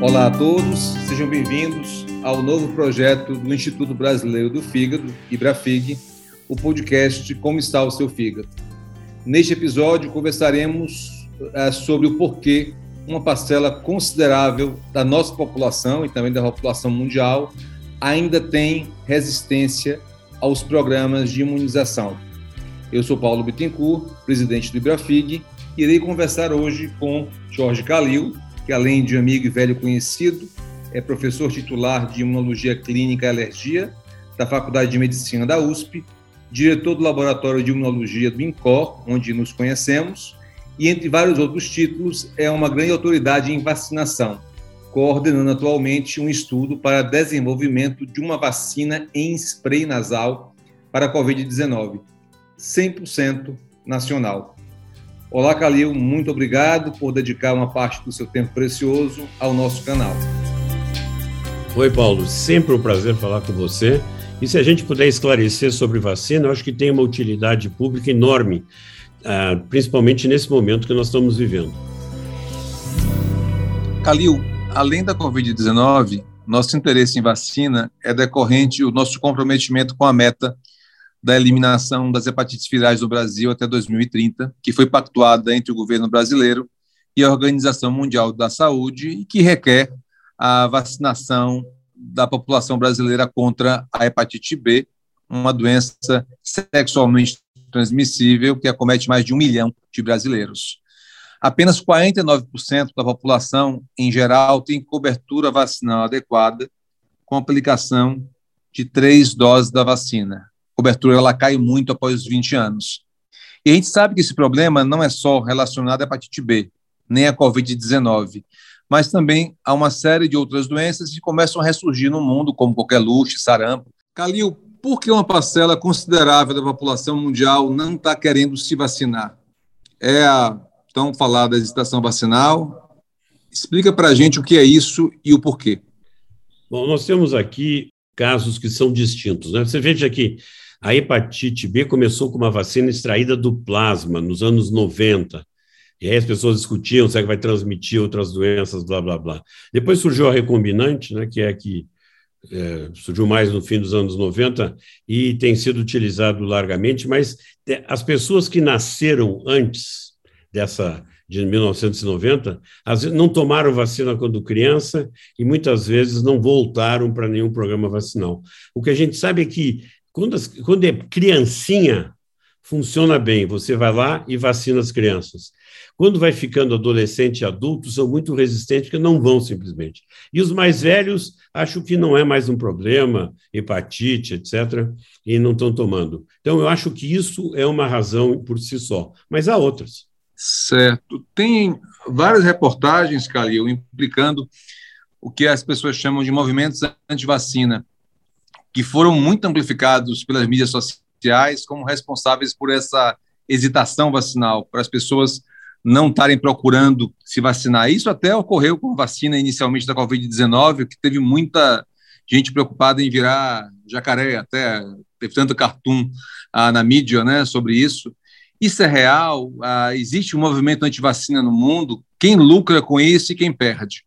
Olá a todos, sejam bem-vindos ao novo projeto do Instituto Brasileiro do Fígado, IBRAFIG, o podcast Como está o seu fígado. Neste episódio conversaremos é, sobre o porquê uma parcela considerável da nossa população e também da população mundial ainda tem resistência aos programas de imunização. Eu sou Paulo Bittencourt, presidente do IBRAFIG, e irei conversar hoje com Jorge Calil, que além de amigo e velho conhecido, é professor titular de Imunologia Clínica e Alergia da Faculdade de Medicina da USP, diretor do Laboratório de Imunologia do INCOR, onde nos conhecemos, e entre vários outros títulos, é uma grande autoridade em vacinação, coordenando atualmente um estudo para desenvolvimento de uma vacina em spray nasal para a Covid-19, 100% nacional. Olá, Calil, muito obrigado por dedicar uma parte do seu tempo precioso ao nosso canal. Oi, Paulo, sempre um prazer falar com você. E se a gente puder esclarecer sobre vacina, eu acho que tem uma utilidade pública enorme, uh, principalmente nesse momento que nós estamos vivendo. Calil, além da Covid-19, nosso interesse em vacina é decorrente do nosso comprometimento com a meta da eliminação das hepatites virais no Brasil até 2030, que foi pactuada entre o governo brasileiro e a Organização Mundial da Saúde e que requer a vacinação da população brasileira contra a hepatite B, uma doença sexualmente transmissível que acomete mais de um milhão de brasileiros. Apenas 49% da população, em geral, tem cobertura vacinal adequada com aplicação de três doses da vacina. A cobertura ela cai muito após os 20 anos. E a gente sabe que esse problema não é só relacionado à hepatite B, nem à Covid-19, mas também há uma série de outras doenças que começam a ressurgir no mundo, como qualquer luxo, sarampo. Calil, por que uma parcela considerável da população mundial não está querendo se vacinar? É a tão falada hesitação vacinal? Explica para a gente o que é isso e o porquê. Bom, nós temos aqui casos que são distintos. Né? Você veja que a hepatite B começou com uma vacina extraída do plasma nos anos 90. E aí as pessoas discutiam se é que vai transmitir outras doenças, blá, blá, blá. Depois surgiu a recombinante, né, que é que é, surgiu mais no fim dos anos 90 e tem sido utilizado largamente, mas as pessoas que nasceram antes dessa de 1990, às vezes não tomaram vacina quando criança e muitas vezes não voltaram para nenhum programa vacinal. O que a gente sabe é que quando, as, quando é criancinha, funciona bem, você vai lá e vacina as crianças. Quando vai ficando adolescente e adulto, são muito resistentes, porque não vão simplesmente. E os mais velhos, acho que não é mais um problema, hepatite, etc., e não estão tomando. Então, eu acho que isso é uma razão por si só, mas há outras. Certo. Tem várias reportagens, Calil, implicando o que as pessoas chamam de movimentos anti-vacina, que foram muito amplificados pelas mídias sociais como responsáveis por essa hesitação vacinal, para as pessoas não estarem procurando se vacinar. Isso até ocorreu com a vacina inicialmente da Covid-19, que teve muita gente preocupada em virar jacaré, até teve tanto cartoon ah, na mídia né, sobre isso. Isso é real? Ah, existe um movimento anti-vacina no mundo? Quem lucra com isso e quem perde?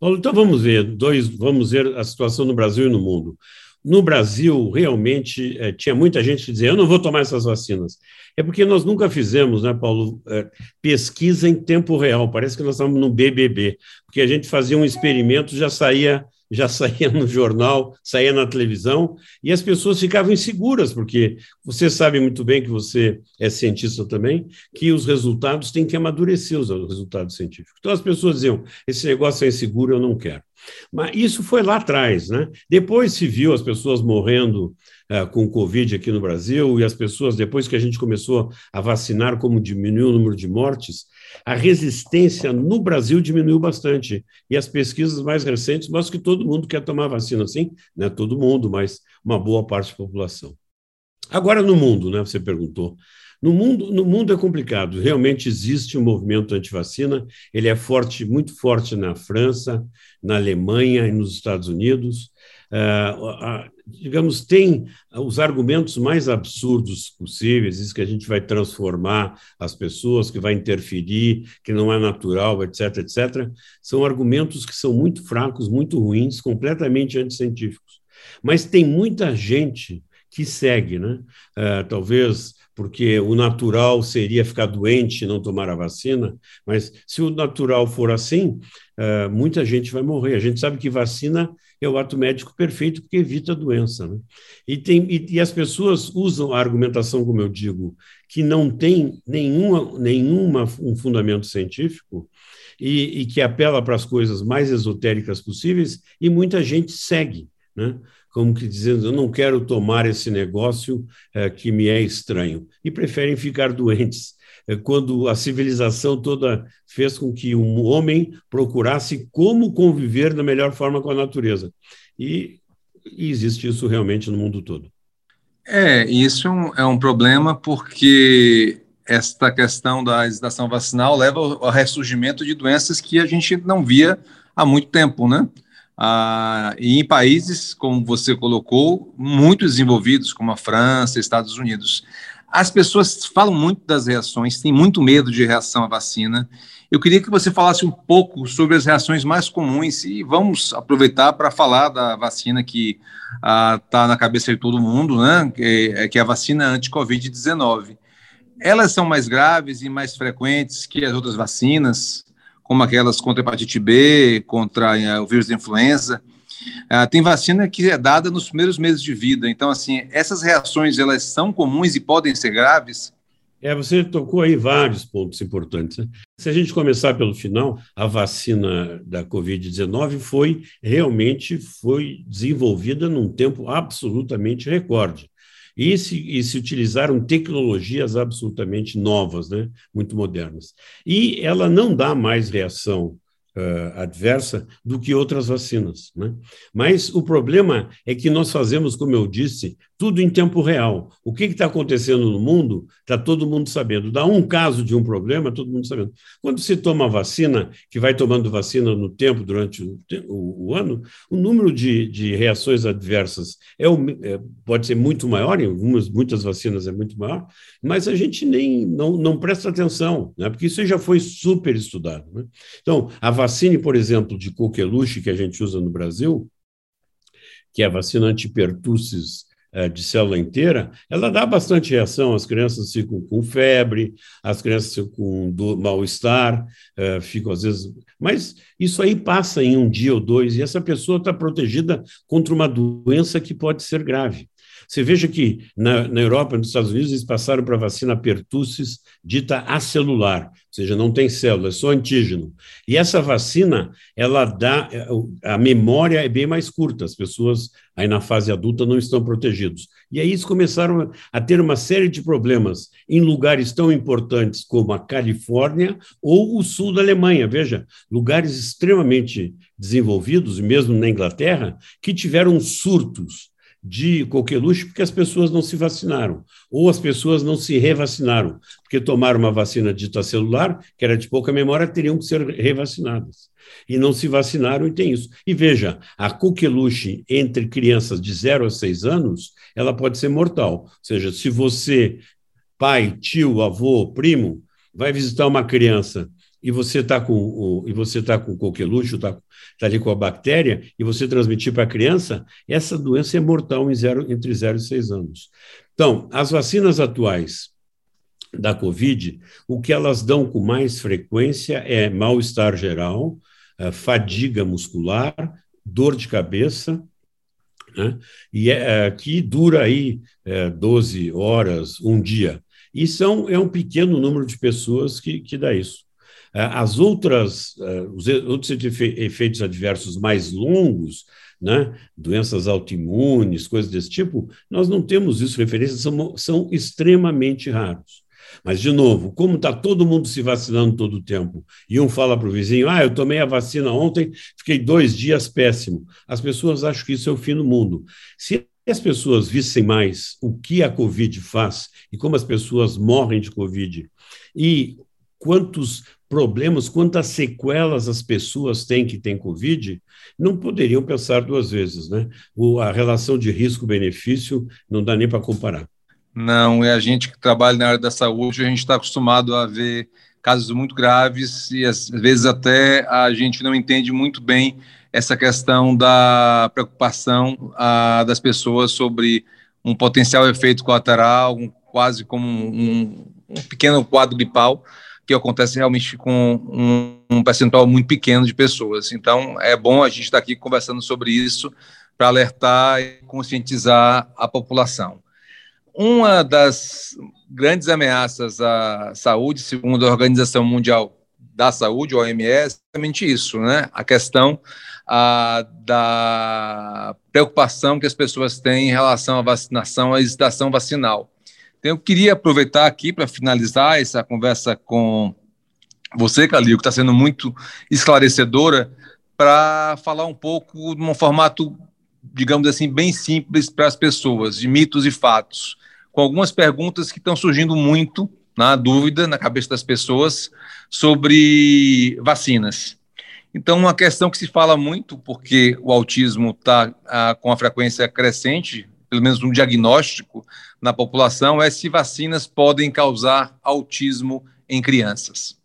Paulo, então vamos ver, dois, vamos ver a situação no Brasil e no mundo. No Brasil, realmente, é, tinha muita gente que dizia: eu não vou tomar essas vacinas. É porque nós nunca fizemos, né, Paulo, é, pesquisa em tempo real. Parece que nós estamos no BBB, porque a gente fazia um experimento, já saía já saía no jornal, saía na televisão, e as pessoas ficavam inseguras, porque você sabe muito bem que você é cientista também, que os resultados têm que amadurecer os resultados científicos. Então as pessoas diziam: esse negócio é inseguro, eu não quero. Mas isso foi lá atrás, né? Depois se viu as pessoas morrendo uh, com Covid aqui no Brasil, e as pessoas, depois que a gente começou a vacinar, como diminuiu o número de mortes, a resistência no Brasil diminuiu bastante. E as pesquisas mais recentes mostram que todo mundo quer tomar vacina, sim, não é todo mundo, mas uma boa parte da população. Agora, no mundo, né? Você perguntou. No mundo, no mundo é complicado. Realmente existe um movimento anti-vacina. Ele é forte, muito forte na França, na Alemanha e nos Estados Unidos. uh, digamos, tem os argumentos mais absurdos possíveis, isso que a gente vai transformar as pessoas, que vai interferir, que não é natural, etc., etc., são argumentos que são muito fracos, muito ruins, completamente anticientíficos. Mas tem muita gente que segue, né? Uh, talvez porque o natural seria ficar doente e não tomar a vacina, mas se o natural for assim, uh, muita gente vai morrer. A gente sabe que vacina é o ato médico perfeito porque evita a doença. Né? E, tem, e, e, as pessoas usam a argumentação, como eu digo, que não tem nenhuma, nenhuma um fundamento científico e, e que apela para as coisas mais esotéricas possíveis, e muita gente segue. Né? Como que dizendo, eu não quero tomar esse negócio é, que me é estranho, e preferem ficar doentes. É, quando a civilização toda fez com que um homem procurasse como conviver da melhor forma com a natureza. E, e existe isso realmente no mundo todo. É, isso é um, é um problema porque esta questão da hesitação vacinal leva ao ressurgimento de doenças que a gente não via há muito tempo, né? Ah, e em países, como você colocou, muito desenvolvidos, como a França, Estados Unidos. As pessoas falam muito das reações, têm muito medo de reação à vacina. Eu queria que você falasse um pouco sobre as reações mais comuns e vamos aproveitar para falar da vacina que está ah, na cabeça de todo mundo, né? Que é, que é a vacina anti-Covid-19. Elas são mais graves e mais frequentes que as outras vacinas? Como aquelas contra hepatite B, contra uh, o vírus da influenza. Uh, tem vacina que é dada nos primeiros meses de vida. Então, assim, essas reações, elas são comuns e podem ser graves? É, você tocou aí vários pontos importantes. Né? Se a gente começar pelo final, a vacina da Covid-19 foi realmente foi desenvolvida num tempo absolutamente recorde. E se, e se utilizaram tecnologias absolutamente novas, né? muito modernas. E ela não dá mais reação uh, adversa do que outras vacinas. Né? Mas o problema é que nós fazemos, como eu disse, tudo em tempo real. O que está acontecendo no mundo, está todo mundo sabendo. Dá um caso de um problema, todo mundo sabendo. Quando se toma vacina, que vai tomando vacina no tempo, durante o, o, o ano, o número de, de reações adversas é, é, pode ser muito maior, em algumas, muitas vacinas é muito maior, mas a gente nem não, não presta atenção, né? porque isso já foi super estudado. Né? Então, a vacina, por exemplo, de coqueluche que a gente usa no Brasil, que é a vacina antipertussis de célula inteira, ela dá bastante reação. As crianças ficam com febre, as crianças ficam com mal-estar, é, ficam às vezes. Mas isso aí passa em um dia ou dois, e essa pessoa está protegida contra uma doença que pode ser grave. Você veja que na, na Europa, nos Estados Unidos, eles passaram para a vacina pertussis dita acelular, ou seja, não tem célula, é só antígeno. E essa vacina, ela dá, a memória é bem mais curta, as pessoas aí na fase adulta não estão protegidos. E aí eles começaram a ter uma série de problemas em lugares tão importantes como a Califórnia ou o sul da Alemanha, veja, lugares extremamente desenvolvidos, mesmo na Inglaterra, que tiveram surtos de coqueluche porque as pessoas não se vacinaram, ou as pessoas não se revacinaram, porque tomaram uma vacina dita celular, que era de pouca memória, teriam que ser revacinadas. E não se vacinaram e tem isso. E veja, a coqueluche entre crianças de 0 a 6 anos, ela pode ser mortal. Ou seja, se você, pai, tio, avô, primo, vai visitar uma criança e você está com o, e você tá com coqueluche, está tá ali com a bactéria, e você transmitir para a criança, essa doença é mortal zero, entre 0 e 6 anos. Então, as vacinas atuais da Covid, o que elas dão com mais frequência é mal-estar geral, é, fadiga muscular, dor de cabeça, né? e é, é, que dura aí é, 12 horas, um dia. E é um pequeno número de pessoas que, que dá isso. É, as outras, é, os outros efeitos adversos mais longos, né, doenças autoimunes, coisas desse tipo, nós não temos isso referências, são, são extremamente raros. Mas, de novo, como está todo mundo se vacinando todo o tempo, e um fala para o vizinho, ah, eu tomei a vacina ontem, fiquei dois dias péssimo, as pessoas acham que isso é o fim do mundo. Se as pessoas vissem mais o que a Covid faz e como as pessoas morrem de Covid, e quantos problemas, quantas sequelas as pessoas têm que têm Covid, não poderiam pensar duas vezes, né? O, a relação de risco-benefício não dá nem para comparar. Não, é a gente que trabalha na área da saúde, a gente está acostumado a ver casos muito graves e às vezes até a gente não entende muito bem essa questão da preocupação a, das pessoas sobre um potencial efeito colateral, um, quase como um, um, pequeno quadro gripal, que acontece realmente com um, um, percentual muito pequeno de pessoas. Então, é bom a gente estar aqui conversando sobre isso para alertar e conscientizar a população. Uma das grandes ameaças à saúde, segundo a Organização Mundial da Saúde, OMS, é exatamente isso, né? A questão a, da preocupação que as pessoas têm em relação à vacinação, à hesitação vacinal. Então, eu queria aproveitar aqui para finalizar essa conversa com você, Calil, que está sendo muito esclarecedora, para falar um pouco de um formato, digamos assim, bem simples para as pessoas, de mitos e fatos, com algumas perguntas que estão surgindo muito na dúvida na cabeça das pessoas sobre vacinas. Então, uma questão que se fala muito, porque o autismo está ah, com a frequência crescente, pelo menos um diagnóstico na população, é se vacinas podem causar autismo em crianças.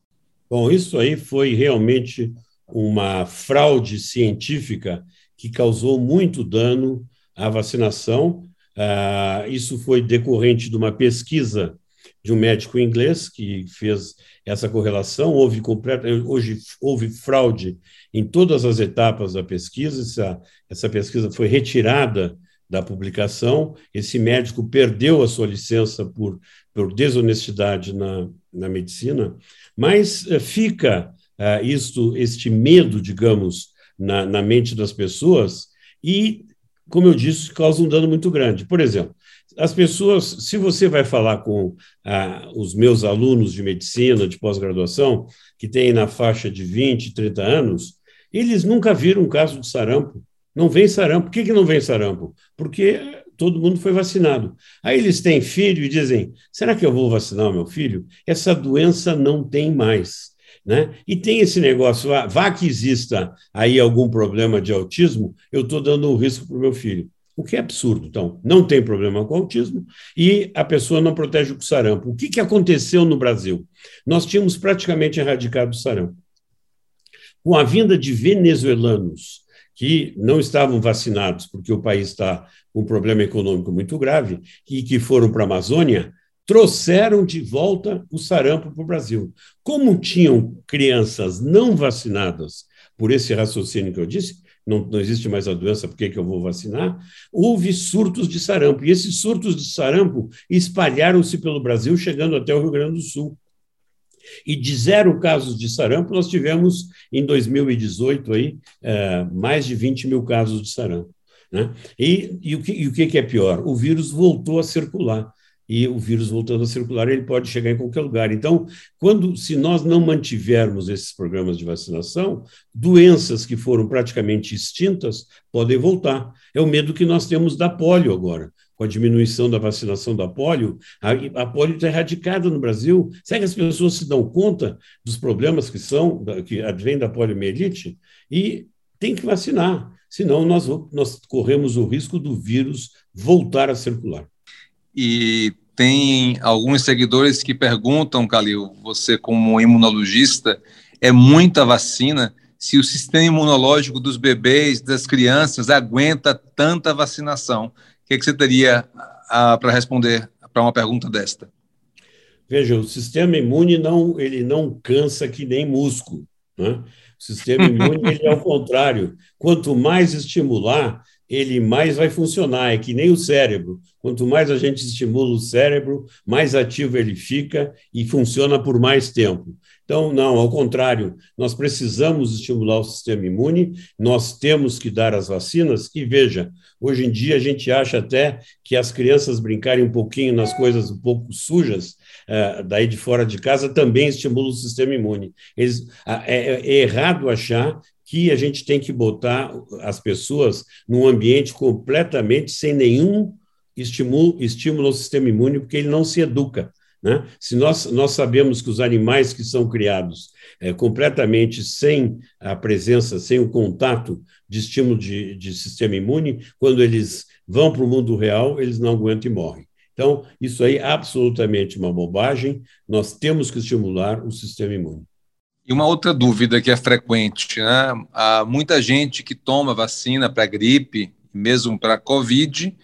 Bom, isso aí foi realmente uma fraude científica que causou muito dano à vacinação. Ah, isso foi decorrente de uma pesquisa de um médico inglês que fez essa correlação. Houve completa, hoje houve fraude em todas as etapas da pesquisa. Essa, essa pesquisa foi retirada da publicação. Esse médico perdeu a sua licença por, por desonestidade na, na medicina, mas uh, fica uh, isto, este medo, digamos, na, na mente das pessoas e, como eu disse, causa um dano muito grande. Por exemplo, as pessoas, se você vai falar com ah, os meus alunos de medicina, de pós-graduação, que têm na faixa de 20, 30 anos, eles nunca viram um caso de sarampo. Não vem sarampo. Por que, que não vem sarampo? Porque todo mundo foi vacinado. Aí eles têm filho e dizem: será que eu vou vacinar o meu filho? Essa doença não tem mais. Né? E tem esse negócio, vá que exista aí algum problema de autismo, eu estou dando um risco para o meu filho. O que é absurdo. Então, não tem problema com autismo e a pessoa não protege o sarampo. O que, que aconteceu no Brasil? Nós tínhamos praticamente erradicado o sarampo. Com a vinda de venezuelanos que não estavam vacinados, porque o país está com um problema econômico muito grave, e que foram para a Amazônia, trouxeram de volta o sarampo para o Brasil. Como tinham crianças não vacinadas por esse raciocínio que eu disse, não, não existe mais a doença, por que, que eu vou vacinar? Houve surtos de sarampo, e esses surtos de sarampo espalharam-se pelo Brasil, chegando até o Rio Grande do Sul. E de zero casos de sarampo, nós tivemos, em 2018, aí, é, mais de 20 mil casos de sarampo. Né? E, e, o que, e o que é pior? O vírus voltou a circular e o vírus voltando a circular, ele pode chegar em qualquer lugar. Então, quando se nós não mantivermos esses programas de vacinação, doenças que foram praticamente extintas podem voltar. É o medo que nós temos da polio agora. Com a diminuição da vacinação da polio, a, a polio está erradicada no Brasil. Será que as pessoas se dão conta dos problemas que são, que advêm da poliomielite? E tem que vacinar, senão nós, nós corremos o risco do vírus voltar a circular e tem alguns seguidores que perguntam, Calil, você como imunologista, é muita vacina? Se o sistema imunológico dos bebês, das crianças, aguenta tanta vacinação? O que, é que você teria ah, para responder para uma pergunta desta? Veja, o sistema imune não, ele não cansa que nem músculo. Né? O sistema imune ele é ao contrário. Quanto mais estimular, ele mais vai funcionar. É que nem o cérebro. Quanto mais a gente estimula o cérebro, mais ativo ele fica e funciona por mais tempo. Então, não, ao contrário, nós precisamos estimular o sistema imune, nós temos que dar as vacinas, e veja, hoje em dia a gente acha até que as crianças brincarem um pouquinho nas coisas um pouco sujas, uh, daí de fora de casa, também estimula o sistema imune. Eles, uh, é, é errado achar que a gente tem que botar as pessoas num ambiente completamente sem nenhum estímulo, estímulo ao sistema imune, porque ele não se educa. Né? Se nós, nós sabemos que os animais que são criados é, completamente sem a presença, sem o contato de estímulo de, de sistema imune, quando eles vão para o mundo real, eles não aguentam e morrem. Então, isso aí é absolutamente uma bobagem. Nós temos que estimular o sistema imune. E uma outra dúvida que é frequente, né? Há muita gente que toma vacina para gripe, mesmo para Covid,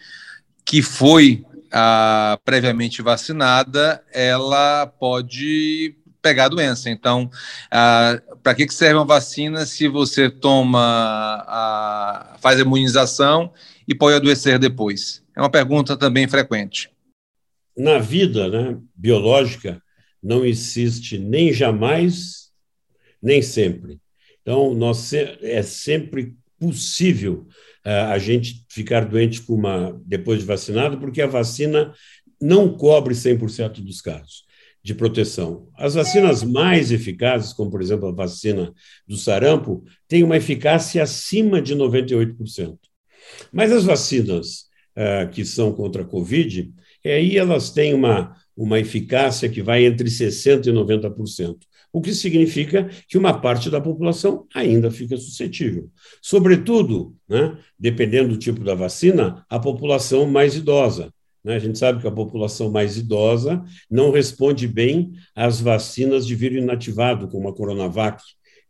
que foi ah, previamente vacinada, ela pode pegar a doença. Então, ah, para que, que serve uma vacina se você toma, a, faz a imunização e pode adoecer depois? É uma pergunta também frequente. Na vida né, biológica, não existe nem jamais, nem sempre. Então, nós, é sempre possível a gente ficar doente com uma, depois de vacinado, porque a vacina não cobre 100% dos casos de proteção. As vacinas mais eficazes, como por exemplo a vacina do sarampo, têm uma eficácia acima de 98%. Mas as vacinas uh, que são contra a Covid, aí elas têm uma, uma eficácia que vai entre 60% e 90% o que significa que uma parte da população ainda fica suscetível. Sobretudo, né, dependendo do tipo da vacina, a população mais idosa. Né? A gente sabe que a população mais idosa não responde bem às vacinas de vírus inativado, como a Coronavac.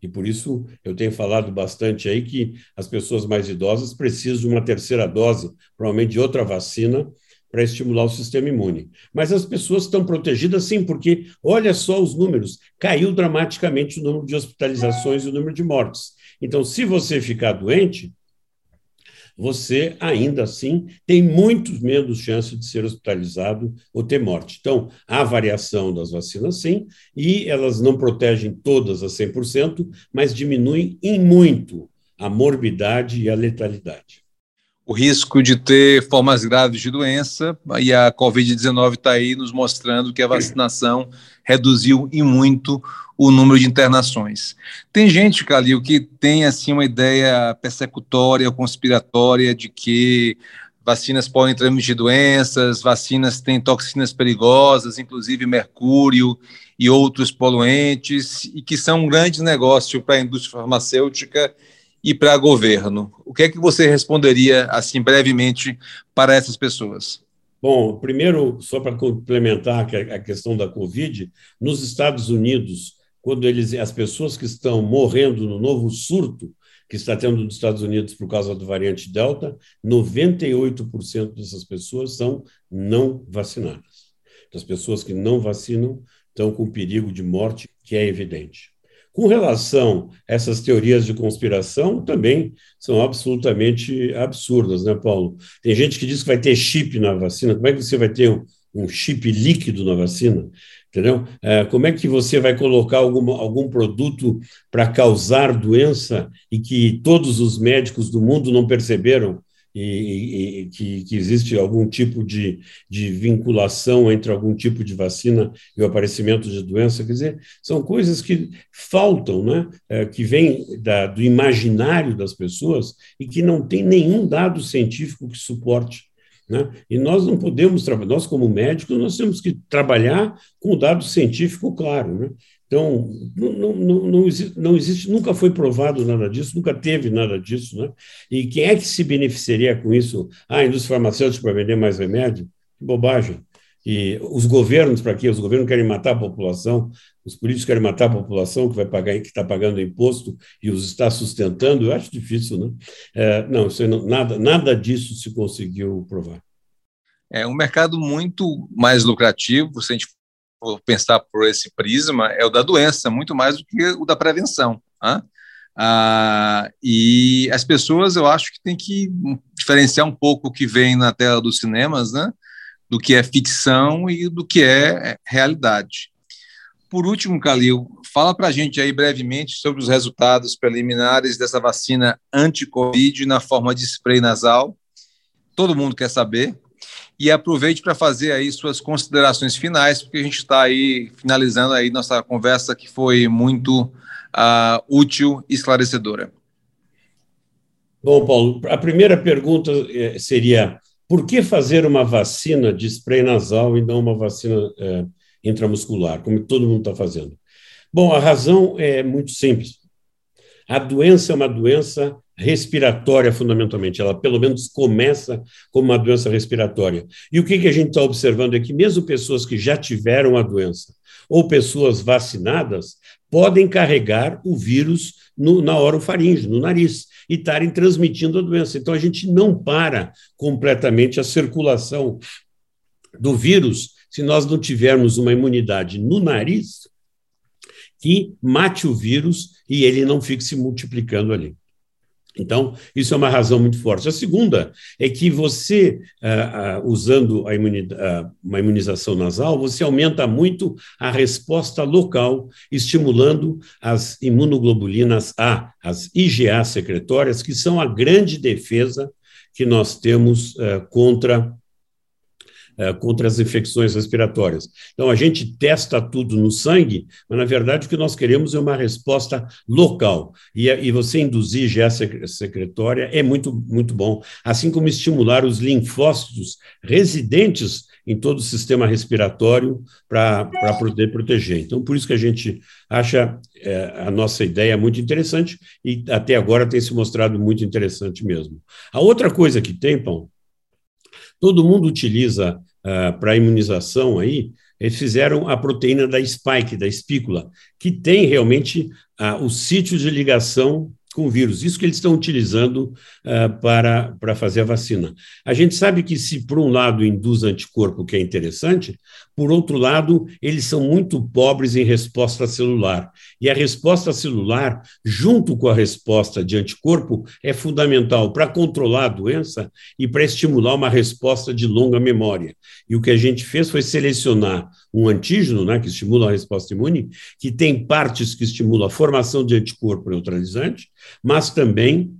E por isso eu tenho falado bastante aí que as pessoas mais idosas precisam de uma terceira dose, provavelmente de outra vacina, para estimular o sistema imune. Mas as pessoas estão protegidas sim, porque olha só os números, caiu dramaticamente o número de hospitalizações e o número de mortes. Então, se você ficar doente, você ainda assim tem muito menos chance de ser hospitalizado ou ter morte. Então, há variação das vacinas, sim, e elas não protegem todas a 100%, mas diminuem em muito a morbidade e a letalidade o risco de ter formas graves de doença, e a Covid-19 está aí nos mostrando que a vacinação reduziu em muito o número de internações. Tem gente, Calil, que tem assim uma ideia persecutória, conspiratória de que vacinas podem transmitir doenças, vacinas têm toxinas perigosas, inclusive mercúrio e outros poluentes, e que são um grande negócio para a indústria farmacêutica e para governo. O que é que você responderia, assim, brevemente, para essas pessoas? Bom, primeiro, só para complementar a questão da Covid, nos Estados Unidos, quando eles, as pessoas que estão morrendo no novo surto que está tendo nos Estados Unidos por causa do variante Delta, 98% dessas pessoas são não vacinadas. As pessoas que não vacinam estão com perigo de morte, que é evidente. Com relação a essas teorias de conspiração, também são absolutamente absurdas, né, Paulo? Tem gente que diz que vai ter chip na vacina. Como é que você vai ter um, um chip líquido na vacina? Entendeu? É, como é que você vai colocar algum, algum produto para causar doença e que todos os médicos do mundo não perceberam? E, e que, que, existe algum tipo de, de vinculação entre algum tipo de vacina e o aparecimento de doença. Quer dizer, são coisas que faltam, né? É, que vêm do imaginário das pessoas e que não tem nenhum dado científico que suporte. Né? E nós não podemos trabalhar, nós como médicos, nós temos que trabalhar com o dado científico claro. Né? Então, não, não, não, não existe, nunca foi provado nada disso, nunca teve nada disso, né? E quem é que se beneficiaria com isso? Ah, a indústria farmacêutica para vender mais remédio? Que bobagem. E os governos, para quê? Os governos querem matar a população, os políticos querem matar a população que vai pagar, que está pagando imposto e os está sustentando. Eu acho difícil, né? É, não, não, nada, nada disso se conseguiu provar. É um mercado muito mais lucrativo, se a gente for pensar por esse prisma, é o da doença, muito mais do que o da prevenção. Né? Ah, e as pessoas, eu acho que tem que diferenciar um pouco o que vem na tela dos cinemas, né, do que é ficção e do que é realidade. Por último, Calil, fala para a gente aí brevemente sobre os resultados preliminares dessa vacina anti-Covid na forma de spray nasal. Todo mundo quer saber e aproveite para fazer aí suas considerações finais, porque a gente está aí finalizando aí nossa conversa que foi muito uh, útil e esclarecedora. Bom, Paulo, a primeira pergunta eh, seria por que fazer uma vacina de spray nasal e não uma vacina é, intramuscular, como todo mundo está fazendo. Bom, a razão é muito simples. A doença é uma doença respiratória, fundamentalmente. Ela, pelo menos, começa como uma doença respiratória. E o que, que a gente está observando é que, mesmo pessoas que já tiveram a doença ou pessoas vacinadas podem carregar o vírus no, na orofaringe, no nariz, e estarem transmitindo a doença. Então, a gente não para completamente a circulação do vírus se nós não tivermos uma imunidade no nariz que mate o vírus e ele não fique se multiplicando ali. Então, isso é uma razão muito forte. A segunda é que você, uh, uh, usando uh, uma imunização nasal, você aumenta muito a resposta local, estimulando as imunoglobulinas A, as IgA secretórias, que são a grande defesa que nós temos contra é, contra as infecções respiratórias. Então, a gente testa tudo no sangue, mas, na verdade, o que nós queremos é uma resposta local. E, e você induzir GA secretória é muito, muito bom, assim como estimular os linfócitos residentes em todo o sistema respiratório para poder proteger. Então, por isso que a gente acha é, a nossa ideia muito interessante e até agora tem se mostrado muito interessante mesmo. A outra coisa que tem, Pão, todo mundo utiliza uh, para imunização aí, eles fizeram a proteína da spike, da espícula, que tem realmente uh, o sítio de ligação com o vírus. Isso que eles estão utilizando uh, para, para fazer a vacina. A gente sabe que, se por um lado induz anticorpo, que é interessante, por outro lado, eles são muito pobres em resposta celular. E a resposta celular, junto com a resposta de anticorpo, é fundamental para controlar a doença e para estimular uma resposta de longa memória. E o que a gente fez foi selecionar um antígeno, né, que estimula a resposta imune, que tem partes que estimulam a formação de anticorpo neutralizante, mas também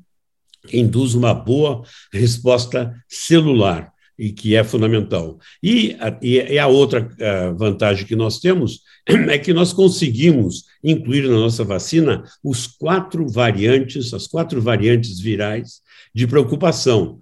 induz uma boa resposta celular e que é fundamental. E a, e a outra a vantagem que nós temos é que nós conseguimos incluir na nossa vacina os quatro variantes, as quatro variantes virais de preocupação,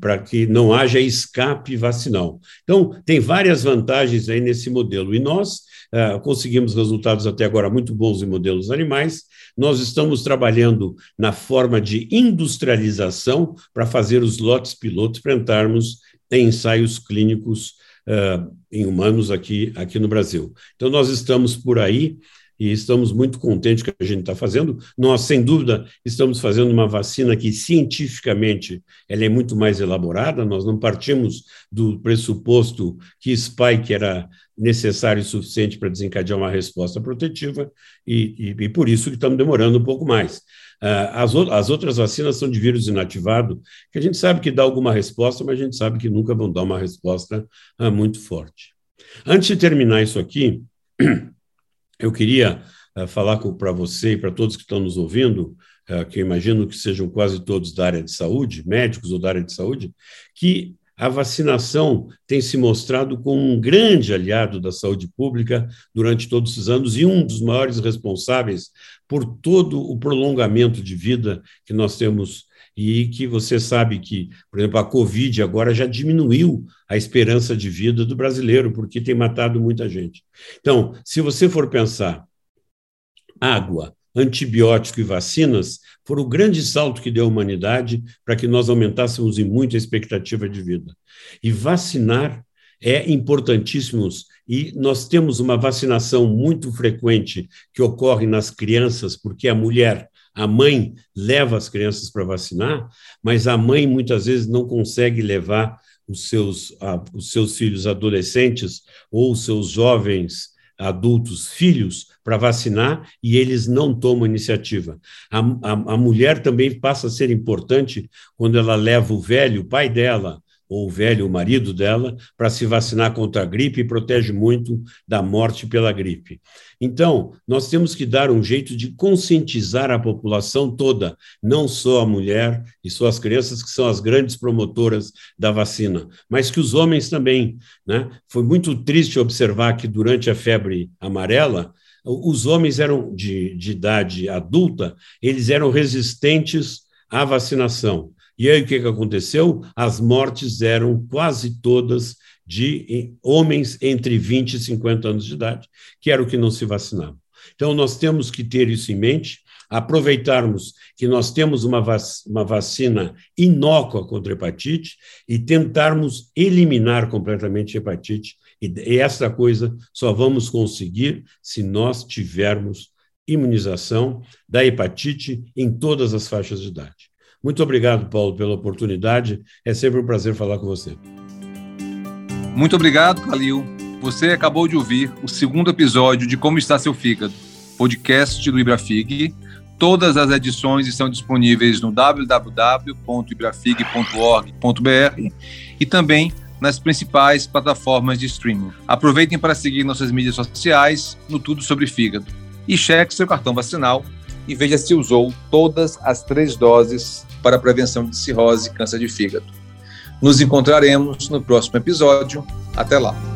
para que não haja escape vacinal. Então, tem várias vantagens aí nesse modelo, e nós uh, conseguimos resultados até agora muito bons em modelos animais. Nós estamos trabalhando na forma de industrialização para fazer os lotes pilotos para entrarmos em ensaios clínicos uh, em humanos aqui, aqui no Brasil. Então, nós estamos por aí e estamos muito contentes que a gente está fazendo. Nós, sem dúvida, estamos fazendo uma vacina que cientificamente ela é muito mais elaborada. Nós não partimos do pressuposto que spike era necessário e suficiente para desencadear uma resposta protetiva e, e, e por isso que estamos demorando um pouco mais. Uh, as, as, outras vacinas são de vírus inativado, que a gente sabe que dá alguma resposta, mas a gente sabe que nunca vão dar uma resposta uh, muito forte. Antes de terminar isso aqui, eu queria uh, falar para você e para todos que estão nos ouvindo, uh, que eu imagino que sejam quase todos da área de saúde, médicos ou da área de saúde, que a vacinação tem se mostrado como um grande aliado da saúde pública durante todos esses anos e um dos maiores responsáveis por todo o prolongamento de vida que nós temos e que você sabe que, por exemplo, a Covid agora já diminuiu a esperança de vida do brasileiro, porque tem matado muita gente. Então, se você for pensar água, antibiótico e vacinas, foram o grande salto que deu à humanidade para que nós aumentássemos em muito a expectativa de vida. E vacinar é importantíssimo e nós temos uma vacinação muito frequente que ocorre nas crianças, porque a mulher a mãe leva as crianças para vacinar, mas a mãe muitas vezes não consegue levar os seus, os seus filhos adolescentes ou os seus jovens adultos, filhos, para vacinar e eles não tomam iniciativa. A, a, a mulher também passa a ser importante quando ela leva o velho, o pai dela, ou o velho, o marido dela, para se vacinar contra a gripe e protege muito da morte pela gripe. Então, nós temos que dar um jeito de conscientizar a população toda, não só a mulher e só as crianças, que são as grandes promotoras da vacina, mas que os homens também. Né? Foi muito triste observar que durante a febre amarela, os homens eram de, de idade adulta, eles eram resistentes à vacinação E aí o que, que aconteceu? As mortes eram quase todas de homens entre 20 e 50 anos de idade, que era o que não se vacinava. Então, nós temos que ter isso em mente, aproveitarmos que nós temos uma, vac uma vacina inócua contra a hepatite e tentarmos eliminar completamente a hepatite. E essa coisa só vamos conseguir se nós tivermos imunização da hepatite em todas as faixas de idade. Muito obrigado, Paulo, pela oportunidade. É sempre um prazer falar com você. Muito obrigado, Calil. Você acabou de ouvir o segundo episódio de Como Está Seu Fígado, podcast do Ibrafig. Todas as edições estão disponíveis no www.ibrafig.org.br e também nas principais plataformas de streaming. Aproveitem para seguir nossas mídias sociais no Tudo Sobre Fígado. E cheque seu cartão vacinal e veja se usou todas as três doses para a prevenção de cirrose e câncer de fígado. Nos encontraremos no próximo episódio. Até lá!